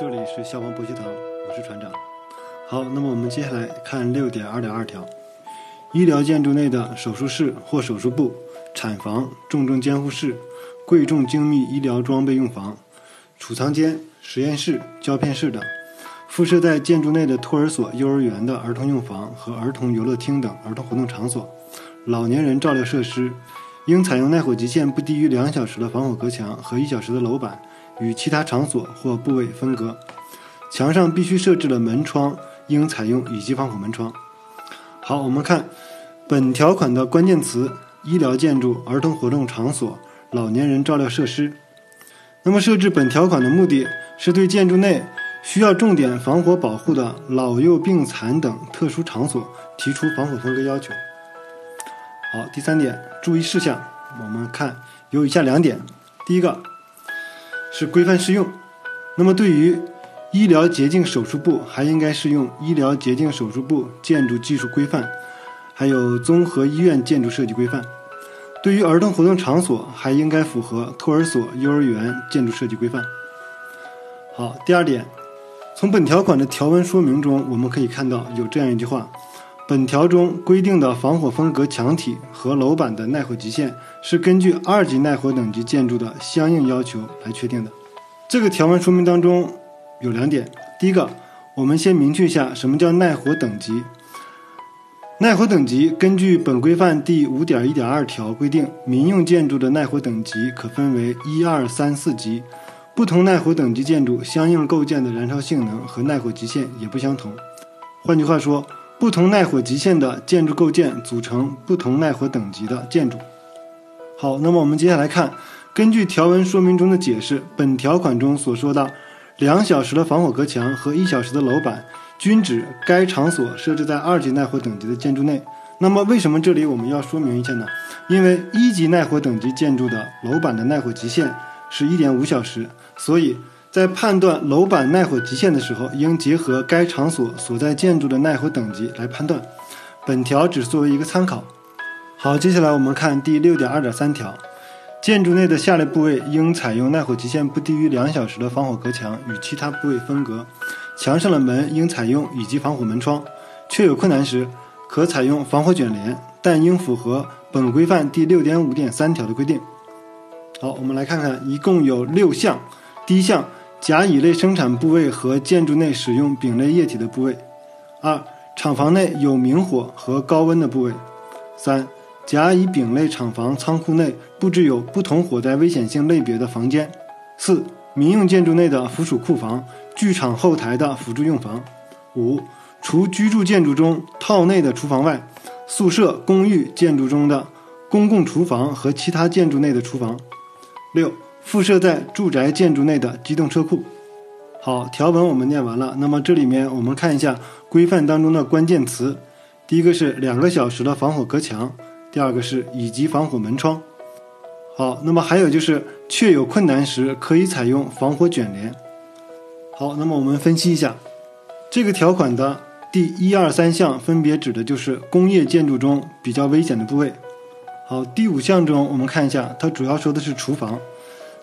这里是消防博学堂，我是船长。好，那么我们接下来看六点二点二条：医疗建筑内的手术室或手术部、产房、重症监护室、贵重精密医疗装备用房、储藏间、实验室、胶片室等；附设在建筑内的托儿所、幼儿园的儿童用房和儿童游乐厅等儿童活动场所、老年人照料设施，应采用耐火极限不低于两小时的防火隔墙和一小时的楼板。与其他场所或部位分隔，墙上必须设置的门窗应采用乙级防火门窗。好，我们看本条款的关键词：医疗建筑、儿童活动场所、老年人照料设施。那么，设置本条款的目的是对建筑内需要重点防火保护的老幼病残等特殊场所提出防火分隔要求。好，第三点注意事项，我们看有以下两点：第一个。是规范适用。那么，对于医疗洁净手术部，还应该适用《医疗洁净手术部建筑技术规范》，还有《综合医院建筑设计规范》。对于儿童活动场所，还应该符合托儿所、幼儿园建筑设计规范。好，第二点，从本条款的条文说明中，我们可以看到有这样一句话。本条中规定的防火分隔墙体和楼板的耐火极限是根据二级耐火等级建筑的相应要求来确定的。这个条文说明当中有两点：第一个，我们先明确一下什么叫耐火等级。耐火等级根据本规范第五点一点二条规定，民用建筑的耐火等级可分为一二三四级，不同耐火等级建筑相应构建的燃烧性能和耐火极限也不相同。换句话说。不同耐火极限的建筑构件组成不同耐火等级的建筑。好，那么我们接下来看，根据条文说明中的解释，本条款中所说的两小时的防火隔墙和一小时的楼板，均指该场所设置在二级耐火等级的建筑内。那么，为什么这里我们要说明一下呢？因为一级耐火等级建筑的楼板的耐火极限是一点五小时，所以。在判断楼板耐火极限的时候，应结合该场所所在建筑的耐火等级来判断。本条只作为一个参考。好，接下来我们看第六点二点三条：建筑内的下列部位应采用耐火极限不低于两小时的防火隔墙，与其他部位分隔。墙上的门应采用乙级防火门窗，确有困难时，可采用防火卷帘，但应符合本规范第六点五点三条的规定。好，我们来看看，一共有六项。第一项。甲乙类生产部位和建筑内使用丙类液体的部位；二、厂房内有明火和高温的部位；三、甲乙丙类厂房仓库内布置有不同火灾危险性类别的房间；四、民用建筑内的附属库房、剧场后台的辅助用房；五、除居住建筑中套内的厨房外，宿舍、公寓建筑中的公共厨房和其他建筑内的厨房；六。附设在住宅建筑内的机动车库。好，条文我们念完了。那么这里面我们看一下规范当中的关键词。第一个是两个小时的防火隔墙，第二个是乙级防火门窗。好，那么还有就是确有困难时可以采用防火卷帘。好，那么我们分析一下这个条款的第一二三项分别指的就是工业建筑中比较危险的部位。好，第五项中我们看一下，它主要说的是厨房。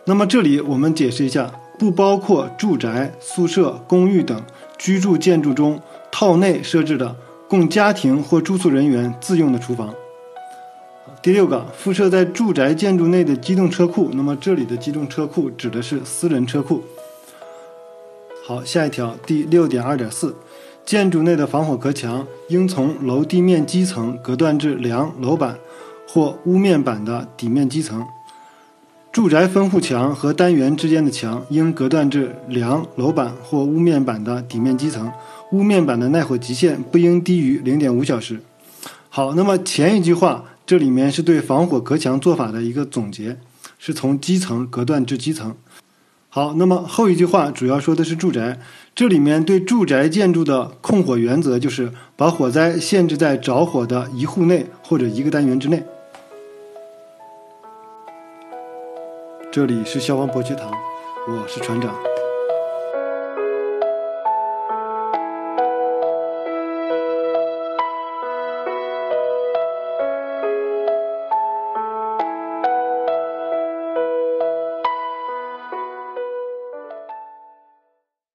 那么这里我们解释一下，不包括住宅、宿舍、公寓等居住建筑中套内设置的供家庭或住宿人员自用的厨房。第六个，附设在住宅建筑内的机动车库。那么这里的机动车库指的是私人车库。好，下一条第六点二点四，建筑内的防火隔墙应从楼地面基层隔断至梁楼板或屋面板的底面基层。住宅分户墙和单元之间的墙应隔断至梁、楼板或屋面板的底面基层，屋面板的耐火极限不应低于零点五小时。好，那么前一句话这里面是对防火隔墙做法的一个总结，是从基层隔断至基层。好，那么后一句话主要说的是住宅，这里面对住宅建筑的控火原则就是把火灾限制在着火的一户内或者一个单元之内。这里是消防博学堂，我是船长。